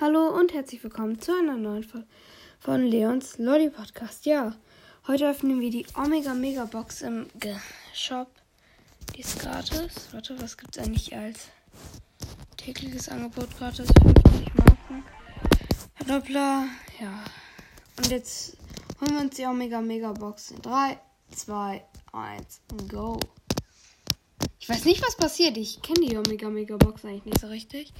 Hallo und herzlich willkommen zu einer neuen Folge von Leons Lolly Podcast. Ja, heute öffnen wir die Omega Mega Box im G Shop. Die ist gratis. Warte, was gibt es eigentlich als tägliches Angebot gratis? 50 Marken. Verdoppler. Ja. Und jetzt holen wir uns die Omega Mega Box in 3, 2, 1 go. Ich weiß nicht, was passiert. Ich kenne die Omega Mega Box eigentlich nicht so richtig.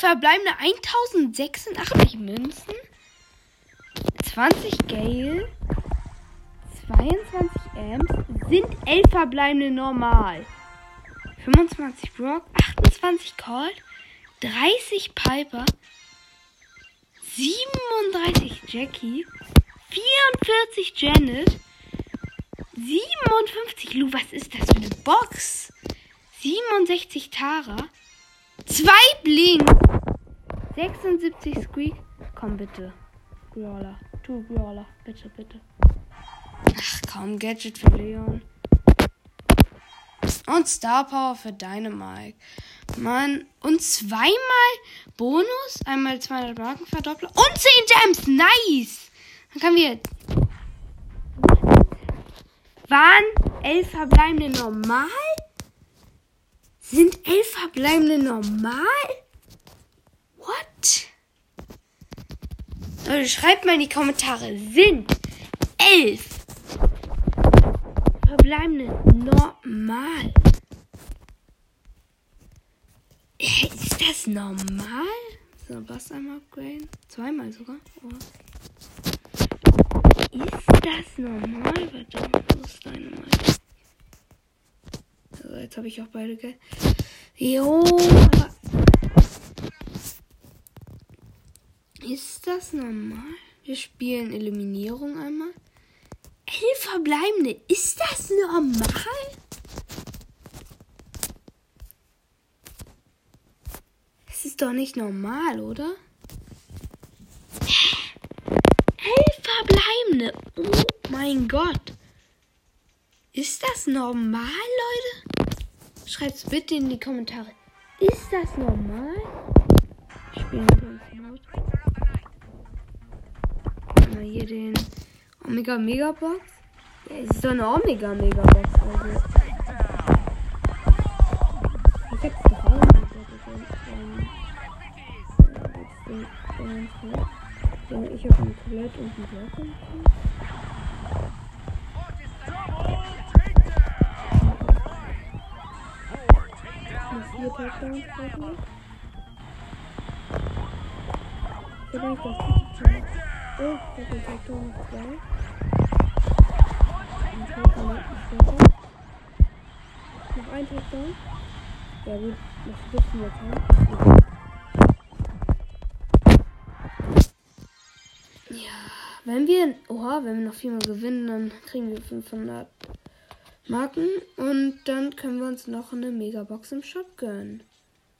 Verbleibende 1086 Münzen. 20 Gale. 22 Amps. Sind 11 verbleibende normal. 25 Brock. 28 Colt. 30 Piper. 37 Jackie. 44 Janet. 57 Lu. Was ist das für eine Box? 67 Tara. Zwei Blink. 76 Squeak. Komm bitte. Brawler. Tu Brawler. Bitte, bitte. Ach komm, Gadget für Leon. Und Star Power für Dynamite. Mann. Und zweimal Bonus. Einmal 200 Marken verdoppelt. Und 10 Gems. Nice. Dann können wir. Waren elf verbleibende normal? Sind elf verbleibende normal? What? Leute, schreibt mal in die Kommentare. Sind elf verbleibende normal? Ist das normal? So, was einmal upgraden? Zweimal sogar. Oh. Ist das normal? Verdammt, wo ist deine Meinung? So, jetzt habe ich auch beide, gell? Jo, aber. Ist das normal? Wir spielen Eliminierung einmal. Elf verbleibende. Ist das normal? Das ist doch nicht normal, oder? Elf verbleibende. Oh mein Gott. Ist das normal, Leute? Schreibt's bitte in die Kommentare. Ist das normal? Ich spiele Mode. Mal hier den Omega Mega Box. Ja, es ist doch eine Omega Mega Box. Also. Ich hab's auch nicht. Ich habe ein Colette und ein Block. Vier Touchdowns hoffentlich. Vielleicht das Touchdown. Oh, das ist Touchdown 2. Ein Touchdown später. Noch ein Touchdown. Ja gut, dürfen wir jetzt haben. Ja, wenn wir, oha, wenn wir noch viermal gewinnen, dann kriegen wir 500 Marken und dann können wir uns noch eine Megabox im Shop gönnen.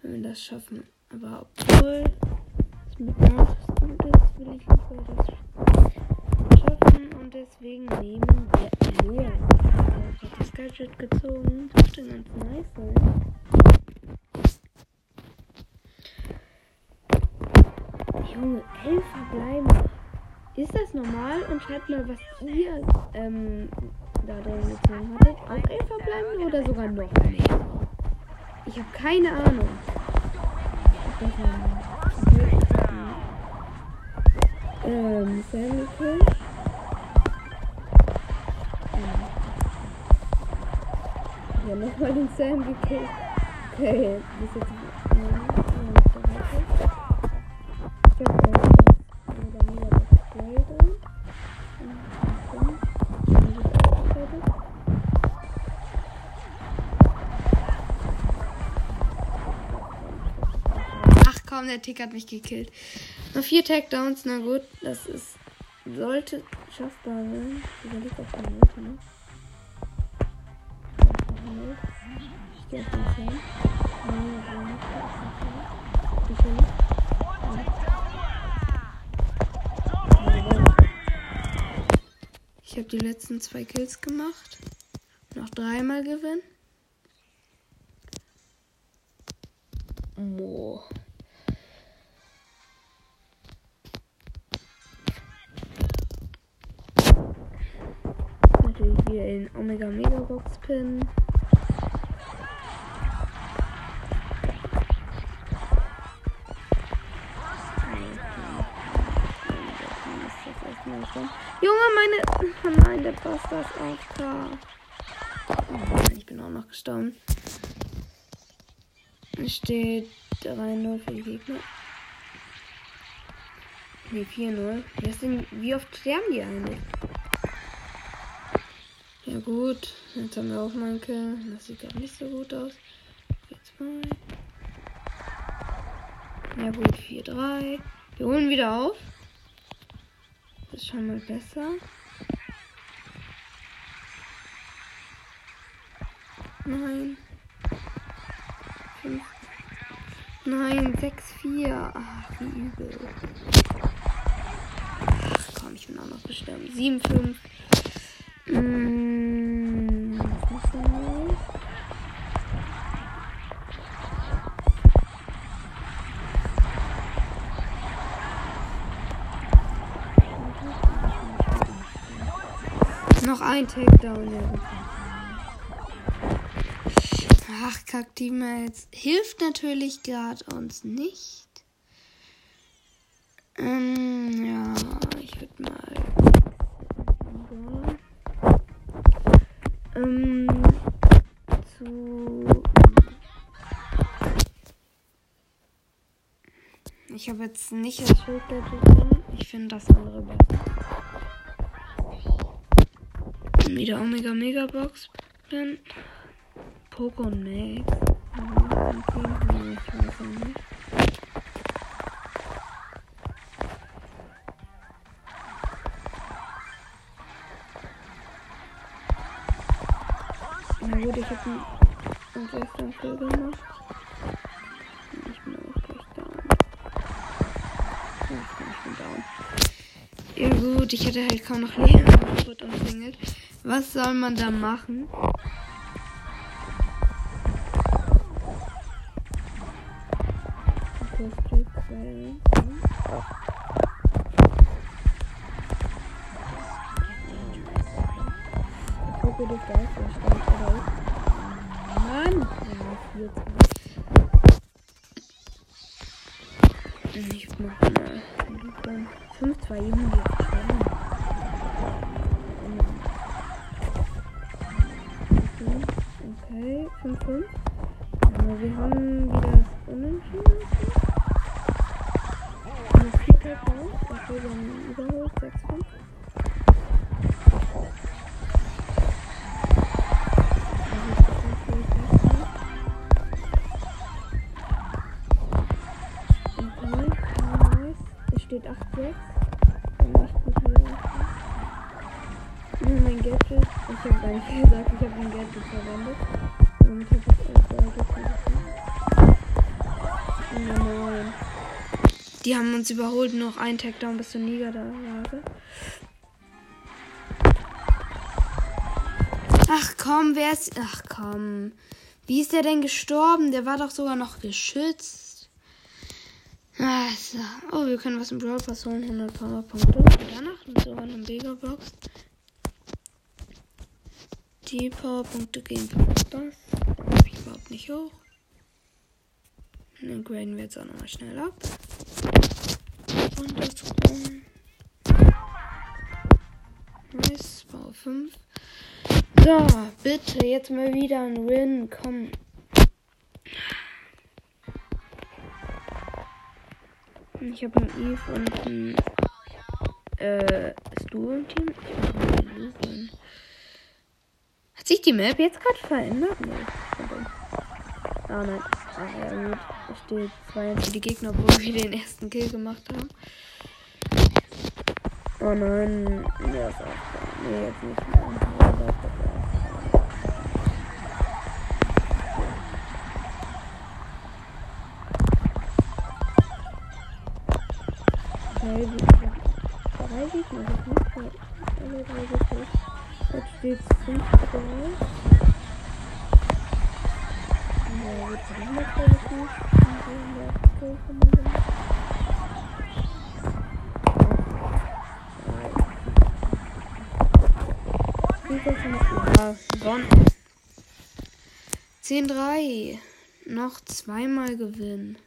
Wenn wir das schaffen. Aber obwohl es mit Nachrichten ist, will ich lieber das schaffen und deswegen nehmen wir Leon. Ich habe das Gadget gezogen. Das dürfte ganz nice sein. Junge, elf verbleiben. Ist das normal? Und schreibt mal, was ihr ähm, da drin gezogen hatte. Auch elf verbleibende oder sogar noch mehr? Ich habe keine Ahnung. Ähm, Sammy Kill. Ja, nochmal den Sam gekillt. Okay, das ist jetzt. Ich hab komm, der Tick hat mich gekillt. Noch vier Takedowns, na gut, das ist. Sollte schaffbar sein. Überlegt auf eine Minute, ne? Ich gehe auf den Zahn. Ich habe die letzten zwei Kills gemacht. Noch dreimal gewinnen. Mo. Natürlich hier in Omega Mega Box Pin. Junge, meine. Oh nein, der Buster ist auch da. Oh nein, ich bin auch noch gestorben. Es steht 3-0 für die Gegner. Ne, 4-0. Wie oft sterben die eigentlich? Ja gut, jetzt haben wir auch mal Kill. Das sieht gar nicht so gut aus. 4-2. Ja gut, 4-3. Wir holen wieder auf. Das ist schon mal besser. Nein. Fünf. Nein, 6-4. Ach, wie übel. Ach komm, ich bin auch noch bestimmt. 7-5. Mmh, Noch ein Takedown. Ach, Kack Teammates. Hilft natürlich gerade uns nicht. Ähm, ja, ich würde mal. Ähm, zu. Ich habe jetzt nicht das Schild. Ich finde das andere besser. Wieder Omega Mega Box. Dann Poco Max. Na gut, ich habe einen gestern Kill gemacht. Ich bin auch gleich down. Ja, ich bin down. Ja gut, ich hatte halt kaum noch Leben und wurde umsingelt. Was soll man da machen? Gucke dich da ist, Mann! Ich mach mal 5, 2, 7, Gadget verwendet. Damit ich auch sehr Nein. Die haben uns überholt, noch ein Takedown bis zur Niederlage. Ach komm, wer ist. Ach komm. Wie ist der denn gestorben? Der war doch sogar noch geschützt. Also. Oh, wir können was im Brawl Pass holen. 100 Powerpunkte. Danach sogar eine Mega-Box. Die Powerpunkte gehen das. Da habe ich überhaupt nicht hoch. Dann graden wir jetzt auch nochmal schnell ab. Und das Nice, Power 5. So, bitte, jetzt mal wieder ein Win. Komm. Ich habe einen Eve und ein äh, Stu im Team. Ich mach mal den Eve Hat sich die Map jetzt gerade verändert? Nee. Ah nein. Ah ja gut. Es steht 2 für die Gegner, obwohl wir den ersten Kill gemacht haben. Oh nein. Ja, ist auch. Nee, jetzt nicht mehr. Drei drei Gegner, das nicht mehr. Alle drei Gegner. Jetzt steht es 5 3. Ja, jetzt haben wir relativ. Ja, gewonnen. 10-3. Noch zweimal gewinnen.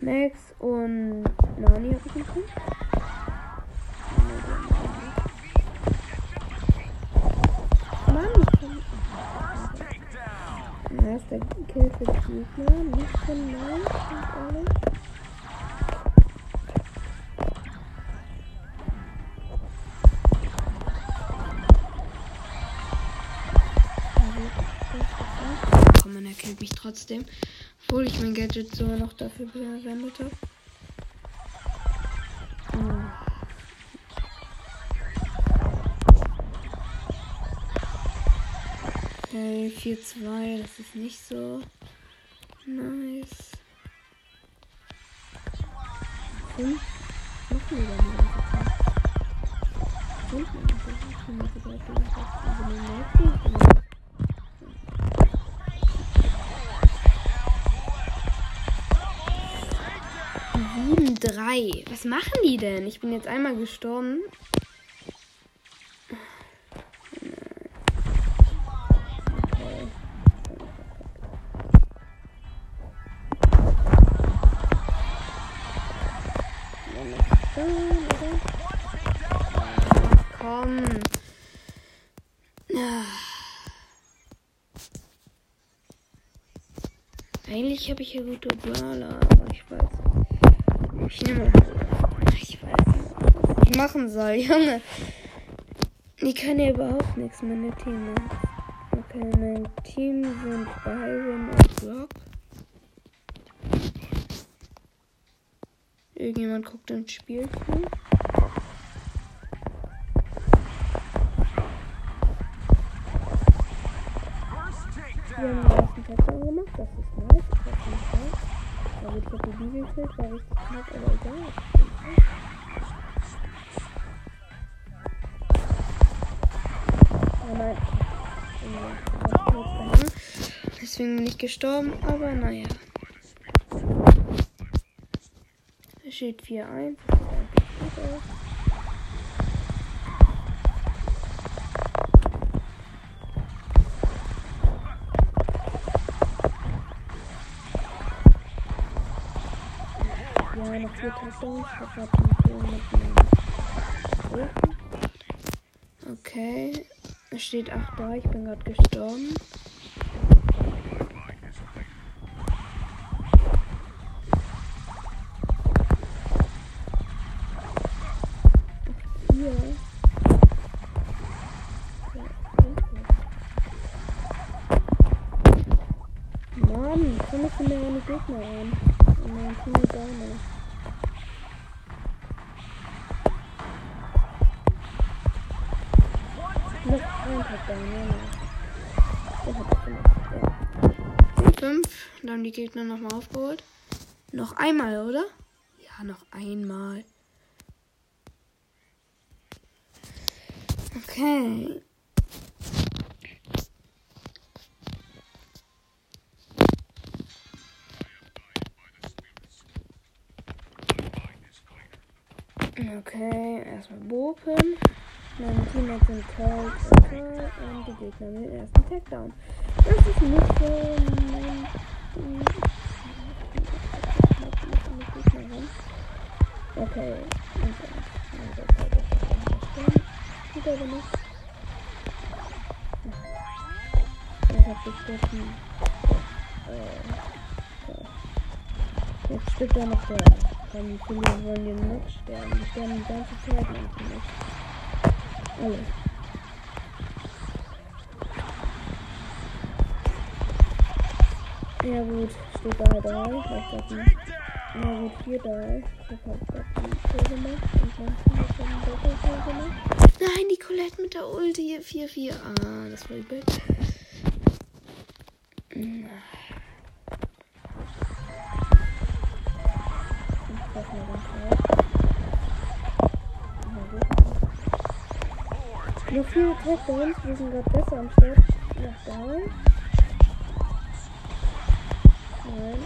Max und Nani habe ich gefunden. Mann, ich kann. Erster Kill für die Gegner, nicht von ganz ehrlich. Komm, man erkennt mich trotzdem. Obwohl ich mein Gadget sogar noch dafür verwendet habe. Hm. Okay, 4-2, das ist nicht so nice. Fünf? Machen wir dann die ganze Zeit? Fünf? Ich bin 7, 3. Was machen die denn? Ich bin jetzt einmal gestorben. Eigentlich habe ich hier gute Brawler, aber ich weiß nicht. Ich nehme. Ich weiß nicht, was ich machen soll, Junge. Die können ja überhaupt nichts, meine Teammates. Okay, mein Team sind Byron und Brock. Irgendjemand guckt ins Spiel zu. Wir haben den ersten Touchdown gemacht, das ist nice. Das ist nice. Aber ich habe die gekillt, war richtig knapp, aber egal. Oh nein. Deswegen bin ich gestorben, aber naja. Steht 4-1. Vier Touchdowns. Ich habe gerade mit dem Okay. Es steht 8 da. Ich bin gerade gestorben. Mann, komm ich in der eine Gegner rein? Und Team ist auch nicht. Noch ein Touchdown, ja, ja. Der hat es gemacht, ja. 5, dann haben die Gegner nochmal aufgeholt. Noch einmal, oder? Ja, noch einmal. Okay. Okay, erstmal Bopen. Teammates sind Cold und Cold und die Gegner mit dem ersten Takedown. Das ist nicht so mein Okay. Tut aber nicht. Ich hab gestochen. Äh, Jetzt stirbt er noch der. Dann Kollegen wollen den noch sterben. Die sterben die ganze Zeit lang für Alle. Ja gut, steht da 3. Ich hab das nicht. Ja gut, 4 3. Ich hab halt die Kill gemacht. Und mein Team hat dann einen Doppelkill gemacht. Nein, die Colette mit der Ulti 4-4. Ah, das war übel. Noch viele Touchdowns, wir sind gerade besser am Start. Nach down. Nein.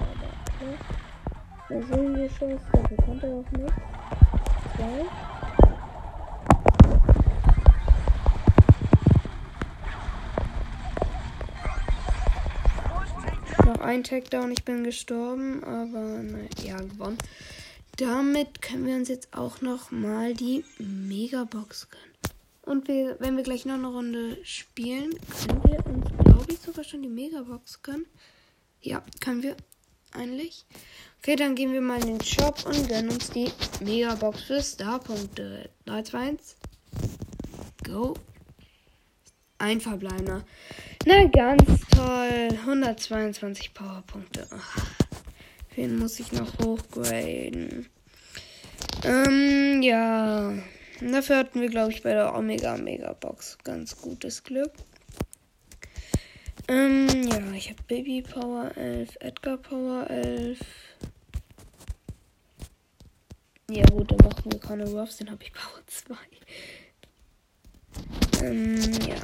Aber okay. Da sehen wir Chance, dafür kommt er auch nicht. Zwei. Noch ein Takedown, ich bin gestorben, aber naja, ja, gewonnen. Damit können wir uns jetzt auch noch mal die Megabox gönnen. Und wir, wenn wir gleich noch eine Runde spielen, können wir uns, glaube ich, sogar schon die Megabox gönnen. Ja, können wir eigentlich. Okay, dann gehen wir mal in den Shop und gönnen uns die Megabox für Starpunkte. 3, 2, 1. Go. Ein Verbleibender. Na, ganz toll. 122 Powerpunkte. Ach. Den muss ich noch hochgraden. Ähm, ja. Dafür hatten wir, glaube ich, bei der Omega Mega Box ganz gutes Glück. Ähm, ja, ich habe Baby Power 11, Edgar Power 11. Ja, gut, dann machen wir Conor Ruffs, den habe ich Power 2. Ähm, ja.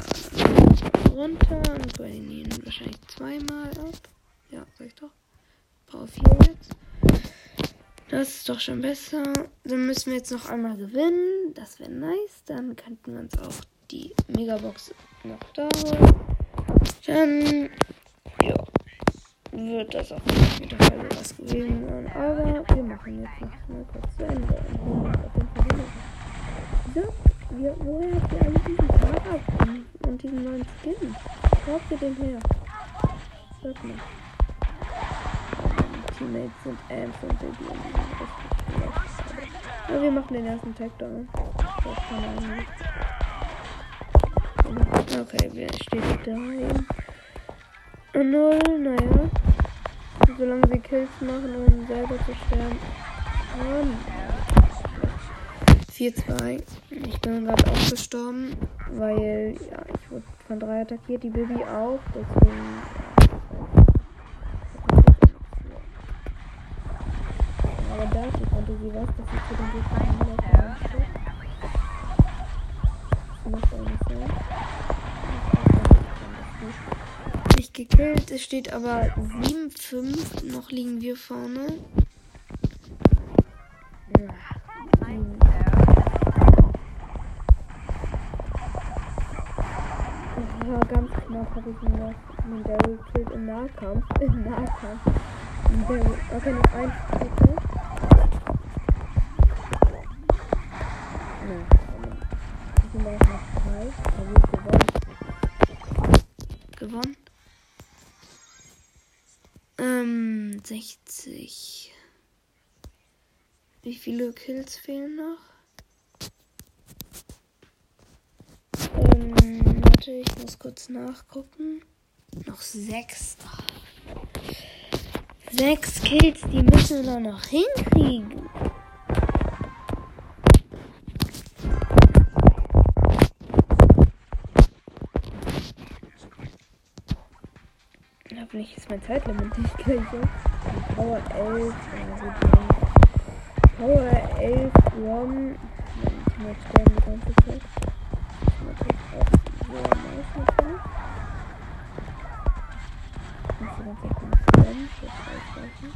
Runter und graden ihn wahrscheinlich zweimal ab. Ja, sag ich doch. Power 4 jetzt. Das ist doch schon besser. Dann müssen wir jetzt noch einmal gewinnen. Das wäre nice. Dann könnten wir uns auch die Megabox noch da holen. Dann, ja, wird das auch mit der Folge was gewesen sein. Aber wir machen jetzt noch mal kurz zu Ende. So, wir, woher habt ihr alle diesen Fahrrad und diesen neuen Skin? Wo habt ihr den her? Sag mal. Teammates sind Ams und die richtig. Aber wir machen den ersten Takedown. Okay, wir stehen 3 und 0, naja. Solange sie Kills machen, um selber zu sterben. Und 4-2. Ich bin gerade auch gestorben, weil ja, ich wurde von drei attackiert, die Baby auch. Deswegen Aber dazu konnte sie was, dass sie zu den Gegnern laufen Macht auch nicht Nicht gekillt, es steht aber 7-5, noch liegen wir vorne. Ja, ganz knapp habe ich ihn noch einen Daryl gekillt im Nahkampf. Im Nahkampf. Okay, noch ein Ähm, 60. Wie viele Kills fehlen noch? Ähm, warte, ich muss kurz nachgucken. Noch sechs. Sechs Kills, die müssen wir noch hinkriegen. Hoffentlich ist mein Zeitlimit nicht gleich so. Power 11, also Power 11 Rom. Mein Teammate sterben die ganze Zeit. Das ist natürlich auch sehr nice mit dem. Ich muss die ganze Zeit jetzt ausweichen.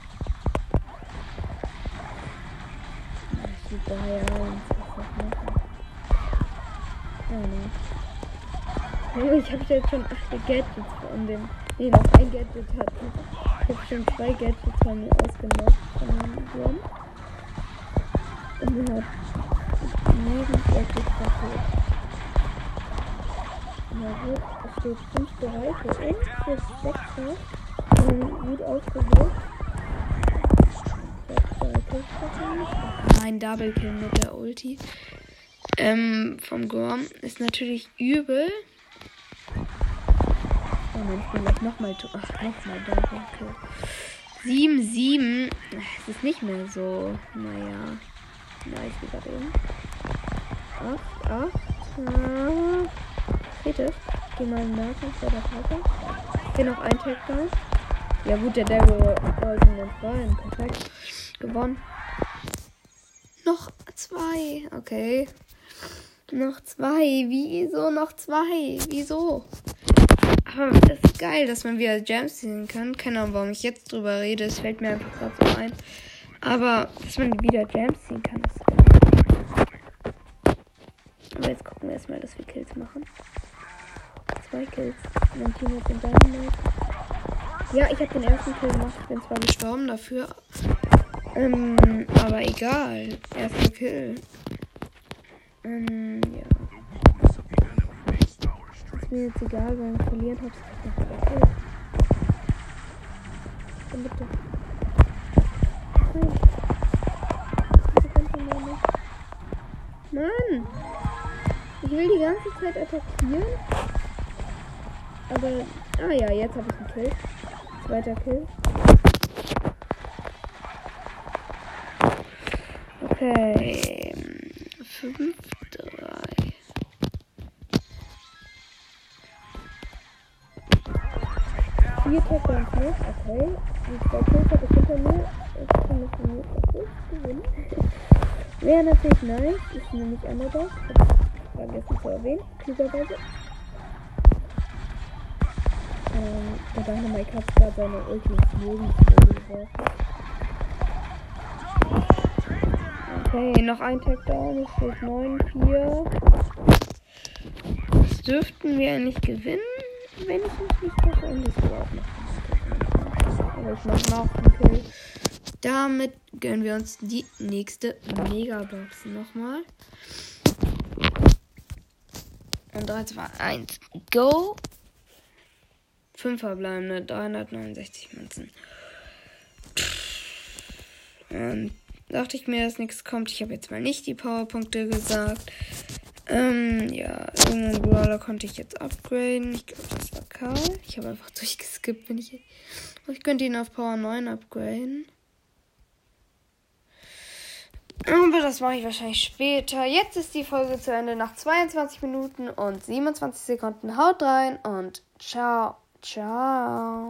Das sieht da ja aus, was ich machen. Oh ne. Ich habe jetzt schon 8 Gadgets von dem Nee, noch ein Gadget hat. Ich habe schon zwei Gadgets von mir ausgemacht. Von dem Wurm. Und er hat neben Gadget kaputt. Na gut, es steht fünfte Reife und das sechste. Und gut ausgewählt. Ein Double Kill mit der Ulti. Ähm, vom Gorm ist natürlich übel. Ich bin gleich nochmal. Ach, nochmal da. Okay. 7, 7. Es ist nicht mehr so. Naja. Nice, wie gerade eben. 8, 8. Äh, geht es? optimalen Nahkampf bei der Karte. Hier noch ein Takedown. Ja gut, der Devil wollte uns rein. Perfekt. Gewonnen. Noch zwei. Okay. Noch zwei. Wieso noch zwei? Wieso? Aber das ist geil, dass man wieder Gems ziehen kann. Keine Ahnung, warum ich jetzt drüber rede. Es fällt mir einfach gerade so ein. Aber, dass man wieder Gems ziehen kann, ist geil. Aber jetzt gucken wir erstmal, dass wir Kills machen. Zwei Kills. Mein Team hat den Dynamite. Ja, ich habe den ersten Kill gemacht. Ich bin zwar gestorben dafür. Ähm, aber egal. Erster Kill. Ähm, Mir jetzt egal, weil ich verlieren noch drei Kills. Dann bitte. Nicht. Mann! Ich will die ganze Zeit attackieren. Aber, ah ja, jetzt habe ich einen Kill. Zweiter Kill. Okay. 5, Vier Tackle und plus, okay. Die zwei Kills habe ich hinter mir. Ich kann mich von mir gewinnen. Wäre natürlich nice. Ist nämlich. Hab vergessen zu erwähnen. Klugerweise. Ähm, der Dynamite hat gerade seine Ulti ins Lebensmittel geworfen. Okay, noch ein Takedown. Es steht 9-4. Das dürften wir eigentlich gewinnen, wenn ich mich nicht irre. Und das war auch noch Aber ich mach noch einen Kill. Damit gönnen wir uns die nächste Megabox nochmal. Und 3, 2, 1, go! 5 verbleibende, 369 Münzen. Ähm, dachte ich mir, dass nichts kommt. Ich habe jetzt mal nicht die Powerpunkte gesagt. Ähm, ja, irgendeinen Brawler konnte ich jetzt upgraden. Ich glaube, das war Karl. Ich habe einfach durchgeskippt, wenn ich. Ich könnte ihn auf Power 9 upgraden. Aber das mache ich wahrscheinlich später. Jetzt ist die Folge zu Ende nach 22 Minuten und 27 Sekunden. Haut rein und ciao. Ciao.